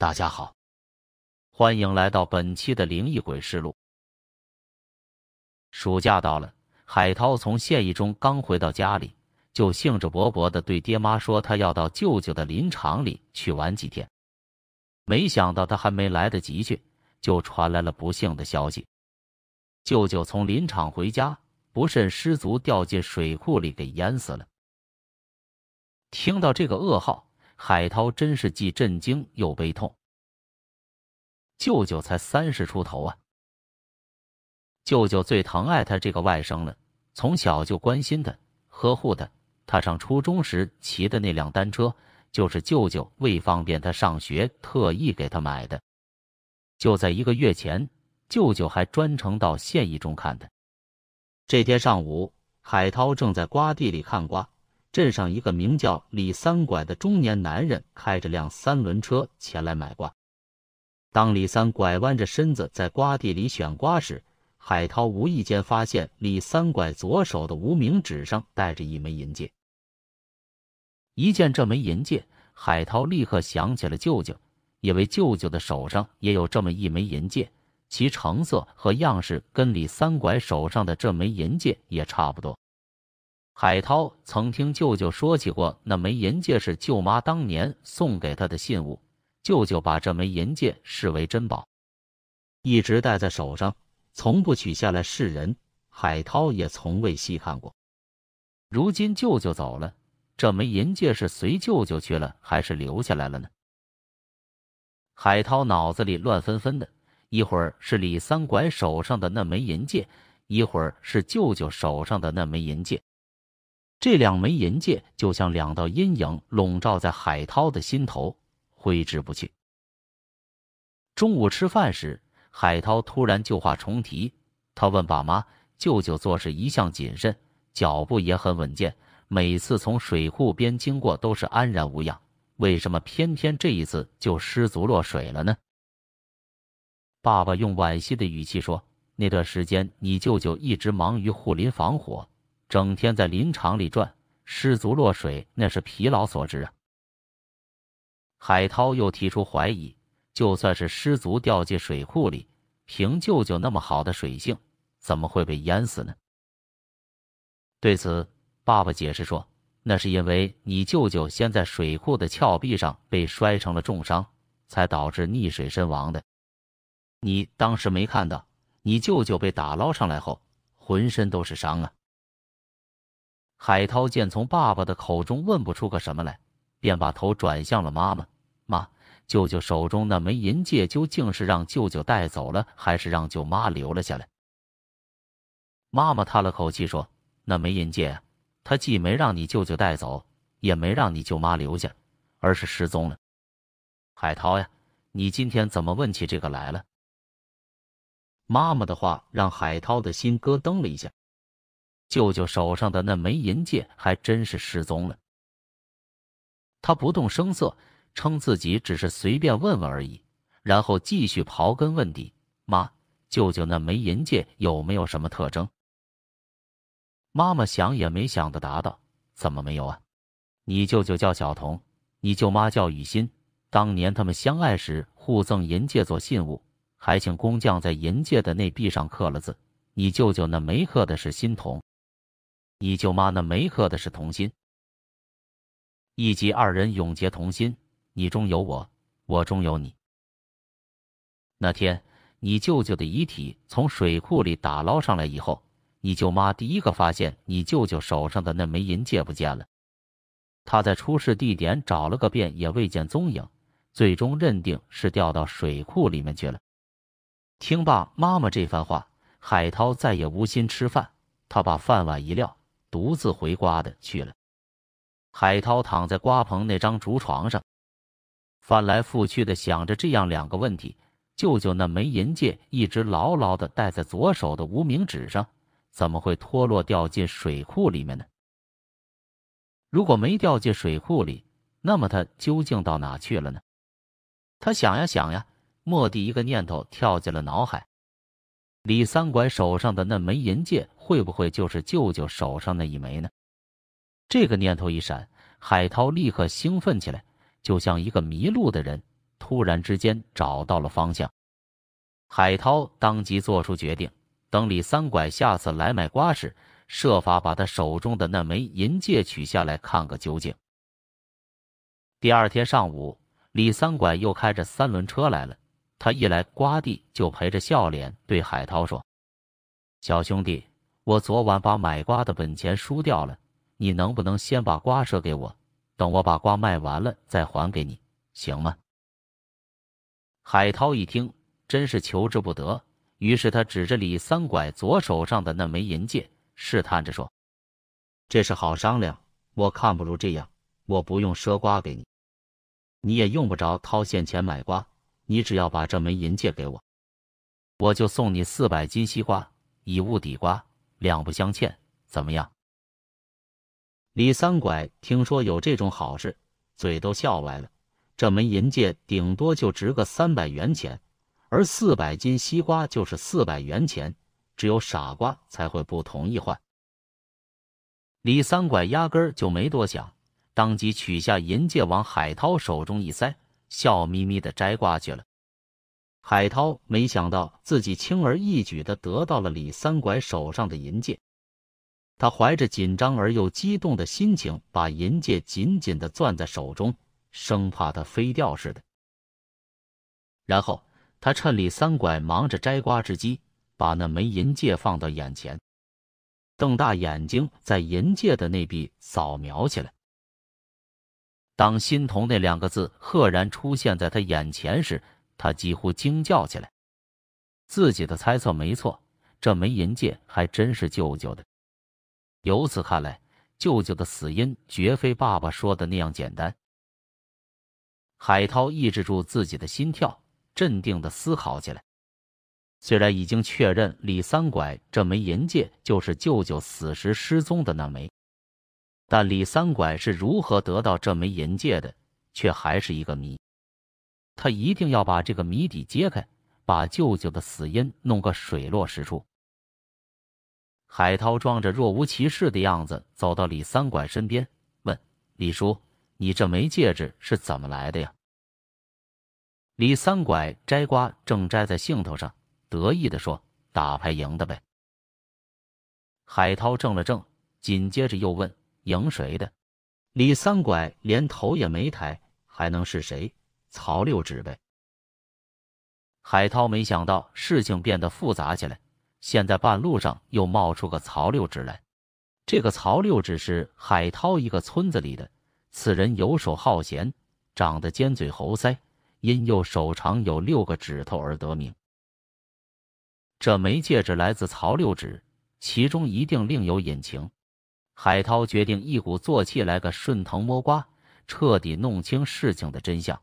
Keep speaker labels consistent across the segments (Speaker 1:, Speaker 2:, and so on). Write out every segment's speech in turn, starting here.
Speaker 1: 大家好，欢迎来到本期的灵异鬼事录。暑假到了，海涛从县役中刚回到家里，就兴致勃勃的对爹妈说他要到舅舅的林场里去玩几天。没想到他还没来得及去，就传来了不幸的消息：舅舅从林场回家，不慎失足掉进水库里，给淹死了。听到这个噩耗，海涛真是既震惊又悲痛。舅舅才三十出头啊，舅舅最疼爱他这个外甥了，从小就关心他、呵护他。他上初中时骑的那辆单车，就是舅舅为方便他上学特意给他买的。就在一个月前，舅舅还专程到县一中看他。这天上午，海涛正在瓜地里看瓜。镇上一个名叫李三拐的中年男人开着辆三轮车前来买瓜。当李三拐弯着身子在瓜地里选瓜时，海涛无意间发现李三拐左手的无名指上戴着一枚银戒。一见这枚银戒，海涛立刻想起了舅舅，因为舅舅的手上也有这么一枚银戒，其成色和样式跟李三拐手上的这枚银戒也差不多。海涛曾听舅舅说起过，那枚银戒是舅妈当年送给他的信物。舅舅把这枚银戒视为珍宝，一直戴在手上，从不取下来示人。海涛也从未细看过。如今舅舅走了，这枚银戒是随舅舅去了，还是留下来了呢？海涛脑子里乱纷纷的，一会儿是李三拐手上的那枚银戒，一会儿是舅舅手上的那枚银戒。这两枚银戒就像两道阴影，笼罩在海涛的心头，挥之不去。中午吃饭时，海涛突然旧话重提，他问爸妈：“舅舅做事一向谨慎，脚步也很稳健，每次从水库边经过都是安然无恙，为什么偏偏这一次就失足落水了呢？”爸爸用惋惜的语气说：“那段时间，你舅舅一直忙于护林防火。”整天在林场里转，失足落水，那是疲劳所致啊。海涛又提出怀疑，就算是失足掉进水库里，凭舅舅那么好的水性，怎么会被淹死呢？对此，爸爸解释说，那是因为你舅舅先在水库的峭壁上被摔成了重伤，才导致溺水身亡的。你当时没看到，你舅舅被打捞上来后，浑身都是伤啊。海涛见从爸爸的口中问不出个什么来，便把头转向了妈妈。妈，舅舅手中那枚银戒究竟是让舅舅带走了，还是让舅妈留了下来？妈妈叹了口气说：“那枚银戒，他既没让你舅舅带走，也没让你舅妈留下，而是失踪了。”海涛呀，你今天怎么问起这个来了？妈妈的话让海涛的心咯噔了一下。舅舅手上的那枚银戒还真是失踪了。他不动声色，称自己只是随便问问而已，然后继续刨根问底：“妈，舅舅那枚银戒有没有什么特征？”妈妈想也没想的答道：“怎么没有啊？你舅舅叫小童，你舅妈叫雨欣。当年他们相爱时互赠银戒做信物，还请工匠在银戒的内壁上刻了字。你舅舅那没刻的是新童。”你舅妈那没刻的是同心，一及二人永结同心，你中有我，我中有你。那天，你舅舅的遗体从水库里打捞上来以后，你舅妈第一个发现你舅舅手上的那枚银戒不见了。他在出事地点找了个遍，也未见踪影，最终认定是掉到水库里面去了。听罢妈妈这番话，海涛再也无心吃饭，他把饭碗一撂。独自回瓜的去了。海涛躺在瓜棚那张竹床上，翻来覆去的想着这样两个问题：舅舅那枚银戒一直牢牢的戴在左手的无名指上，怎么会脱落掉进水库里面呢？如果没掉进水库里，那么他究竟到哪去了呢？他想呀想呀，蓦地一个念头跳进了脑海。李三拐手上的那枚银戒，会不会就是舅舅手上那一枚呢？这个念头一闪，海涛立刻兴奋起来，就像一个迷路的人突然之间找到了方向。海涛当即做出决定，等李三拐下次来买瓜时，设法把他手中的那枚银戒取下来看个究竟。第二天上午，李三拐又开着三轮车来了。他一来瓜地，就陪着笑脸对海涛说：“小兄弟，我昨晚把买瓜的本钱输掉了，你能不能先把瓜赊给我，等我把瓜卖完了再还给你，行吗？”海涛一听。真是求之不得，于是他指着李三拐左手上的那枚银戒，试探着说：“
Speaker 2: 这是好商量，我看不如这样，我不用赊瓜给你，你也用不着掏现钱买瓜，你只要把这枚银戒给我，
Speaker 1: 我就送你四百斤西瓜，以物抵瓜，两不相欠，怎么样？”
Speaker 2: 李三拐听说有这种好事，嘴都笑歪了。这枚银戒顶多就值个三百元钱。而四百斤西瓜就是四百元钱，只有傻瓜才会不同意换。
Speaker 1: 李三拐压根儿就没多想，当即取下银戒往海涛手中一塞，笑眯眯的摘瓜去了。
Speaker 2: 海涛没想到自己轻而易举的得到了李三拐手上的银戒，他怀着紧张而又激动的心情，把银戒紧紧的攥在手中，生怕它飞掉似的。然后。他趁李三拐忙着摘瓜之机，把那枚银戒放到眼前，瞪大眼睛在银戒的那壁扫描起来。当“心童”那两个字赫然出现在他眼前时，他几乎惊叫起来。自己的猜测没错，这枚银戒还真是舅舅的。由此看来，舅舅的死因绝非爸爸说的那样简单。海涛抑制住自己的心跳。镇定的思考起来。虽然已经确认李三拐这枚银戒就是舅舅死时失踪的那枚，但李三拐是如何得到这枚银戒的，却还是一个谜。他一定要把这个谜底揭开，把舅舅的死因弄个水落石出。海涛装着若无其事的样子走到李三拐身边，问：“李叔，你这枚戒指是怎么来的呀？”李三拐摘瓜正摘在兴头上，得意地说：“打牌赢的呗。”海涛怔了怔，紧接着又问：“赢谁的？”李三拐连头也没抬，还能是谁？曹六指呗。海涛没想到事情变得复杂起来，现在半路上又冒出个曹六指来。这个曹六指是海涛一个村子里的，此人游手好闲，长得尖嘴猴腮。因右手长有六个指头而得名。这枚戒指来自曹六指，其中一定另有隐情。海涛决定一鼓作气来个顺藤摸瓜，彻底弄清事情的真相。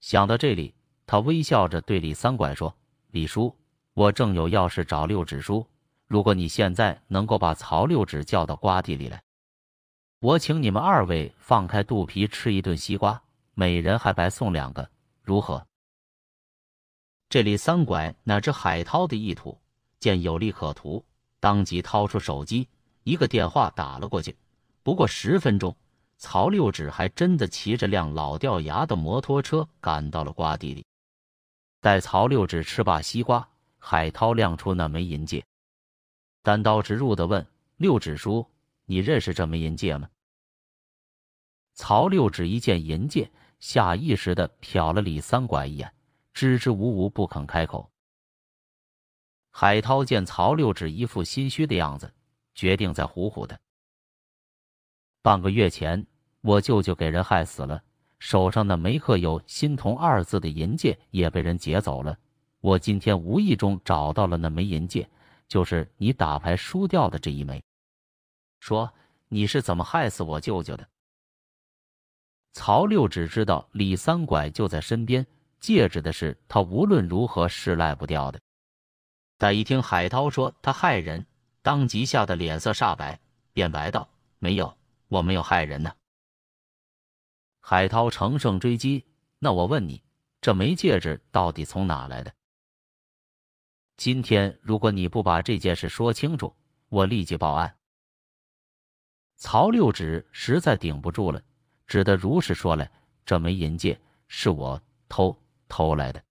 Speaker 2: 想到这里，他微笑着对李三拐说：“李叔，我正有要事找六指叔，如果你现在能够把曹六指叫到瓜地里来，我请你们二位放开肚皮吃一顿西瓜。”每人还白送两个，如何？这李三拐哪知海涛的意图，见有利可图，当即掏出手机，一个电话打了过去。不过十分钟，曹六指还真的骑着辆老掉牙的摩托车赶到了瓜地里。待曹六指吃罢西瓜，海涛亮出那枚银戒，单刀直入的问：“六指叔，你认识这枚银戒吗？”曹六指一见银戒。下意识的瞟了李三拐一眼，支支吾吾不肯开口。海涛见曹六指一副心虚的样子，决定再唬唬他。半个月前，我舅舅给人害死了，手上那枚刻有“心同”二字的银戒也被人劫走了。我今天无意中找到了那枚银戒，就是你打牌输掉的这一枚。说你是怎么害死我舅舅的？曹六只知道李三拐就在身边，戒指的事他无论如何是赖不掉的。但一听海涛说他害人，当即吓得脸色煞白，便白道：“没有，我没有害人呢。”海涛乘胜追击：“那我问你，这枚戒指到底从哪来的？今天如果你不把这件事说清楚，我立即报案。”曹六指实在顶不住了。只得如实说来，这枚银戒
Speaker 1: 是我偷偷来的。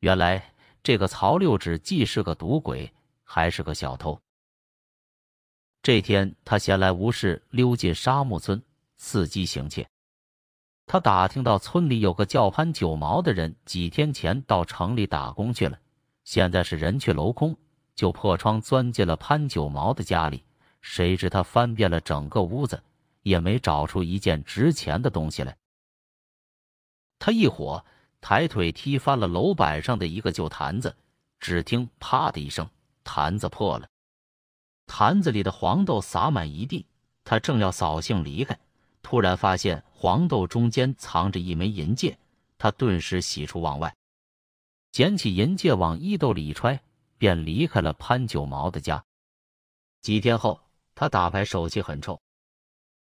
Speaker 1: 原来这个曹六指既是个赌鬼，还是个小偷。这天，他闲来无事，溜进沙木村，伺机行窃。他打听到村里有个叫潘九毛的人，几天前到城里打工去了，现在是人去楼空，就破窗钻进了潘九毛的家里。谁知他翻遍了整个屋子，也没找出一件值钱的东西来。他一火，抬腿踢翻了楼板上的一个旧坛子，只听“啪”的一声，坛子破了，坛子里的黄豆洒满一地。他正要扫兴离开，突然发现黄豆中间藏着一枚银戒，他顿时喜出望外，捡起银戒往衣兜里一揣，便离开了潘九毛的家。几天后。他打牌手气很臭，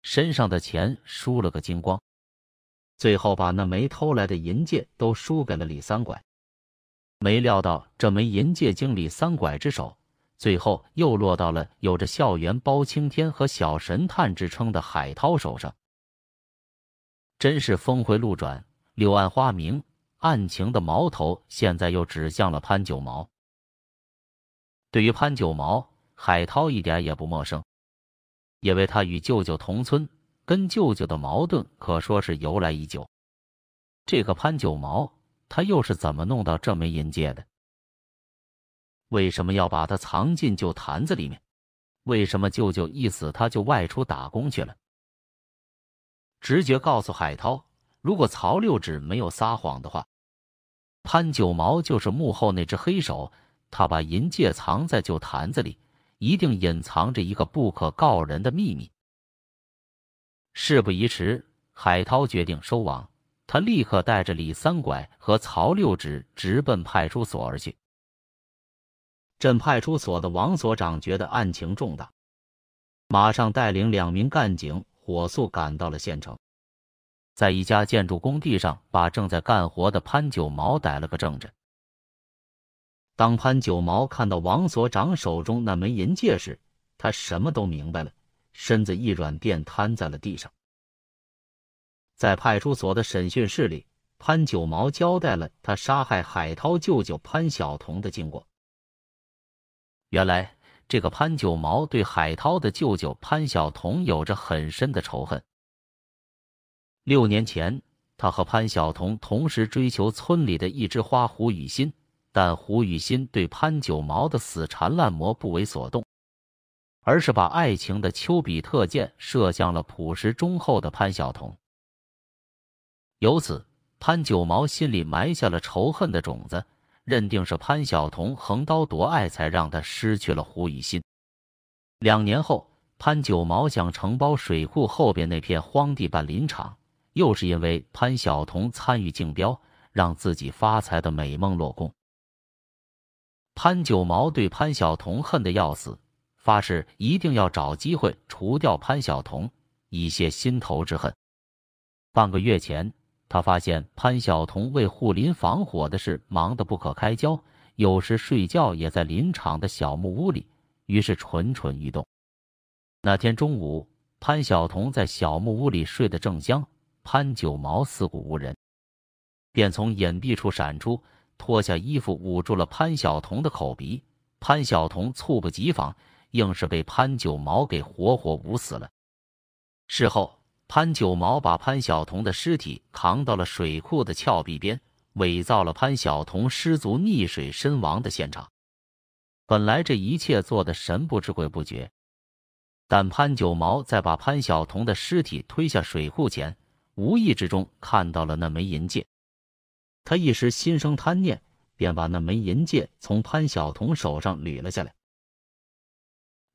Speaker 1: 身上的钱输了个精光，最后把那枚偷来的银戒都输给了李三拐。没料到这枚银戒经历三拐之手，最后又落到了有着校园包青天和小神探之称的海涛手上。真是峰回路转，柳暗花明，案情的矛头现在又指向了潘九毛。对于潘九毛，海涛一点也不陌生。因为他与舅舅同村，跟舅舅的矛盾可说是由来已久。这个潘九毛，他又是怎么弄到这枚银戒的？为什么要把他藏进旧坛子里面？为什么舅舅一死他就外出打工去了？直觉告诉海涛，如果曹六指没有撒谎的话，潘九毛就是幕后那只黑手。他把银戒藏在旧坛子里。一定隐藏着一个不可告人的秘密。事不宜迟，海涛决定收网。他立刻带着李三拐和曹六指直奔派出所而去。镇派出所的王所长觉得案情重大，马上带领两名干警火速赶到了县城，在一家建筑工地上把正在干活的潘九毛逮了个正着。当潘九毛看到王所长手中那枚银戒时，他什么都明白了，身子一软，便瘫在了地上。在派出所的审讯室里，潘九毛交代了他杀害海涛舅舅潘晓彤的经过。原来，这个潘九毛对海涛的舅舅潘晓彤有着很深的仇恨。六年前，他和潘晓彤同时追求村里的一枝花胡雨欣。但胡雨欣对潘九毛的死缠烂磨不为所动，而是把爱情的丘比特箭射向了朴实忠厚的潘晓彤。由此，潘九毛心里埋下了仇恨的种子，认定是潘晓彤横刀夺爱，才让他失去了胡雨欣。两年后，潘九毛想承包水库后边那片荒地办林场，又是因为潘晓彤参与竞标，让自己发财的美梦落空。潘九毛对潘晓彤恨得要死，发誓一定要找机会除掉潘晓彤，以泄心头之恨。半个月前，他发现潘晓彤为护林防火的事忙得不可开交，有时睡觉也在林场的小木屋里，于是蠢蠢欲动。那天中午，潘晓彤在小木屋里睡得正香，潘九毛四顾无人，便从隐蔽处闪出。脱下衣服捂住了潘晓彤的口鼻，潘晓彤猝不及防，硬是被潘九毛给活活捂死了。事后，潘九毛把潘晓彤的尸体扛到了水库的峭壁边，伪造了潘晓彤失足溺水身亡的现场。本来这一切做的神不知鬼不觉，但潘九毛在把潘晓彤的尸体推下水库前，无意之中看到了那枚银戒。他一时心生贪念，便把那枚银戒从潘晓彤手上捋了下来。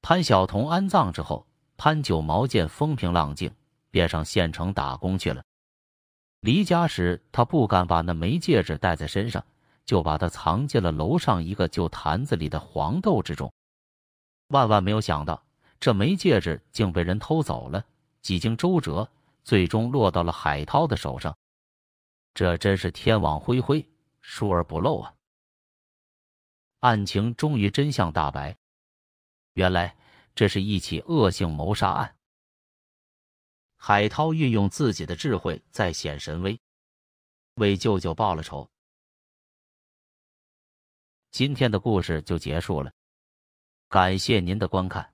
Speaker 1: 潘晓彤安葬之后，潘九毛见风平浪静，便上县城打工去了。离家时，他不敢把那枚戒指带在身上，就把它藏进了楼上一个旧坛子里的黄豆之中。万万没有想到，这枚戒指竟被人偷走了。几经周折，最终落到了海涛的手上。这真是天网恢恢，疏而不漏啊！案情终于真相大白，原来这是一起恶性谋杀案。
Speaker 2: 海涛运用自己的智慧再显神威，为舅舅报了仇。
Speaker 1: 今天的故事就结束了，感谢您的观看。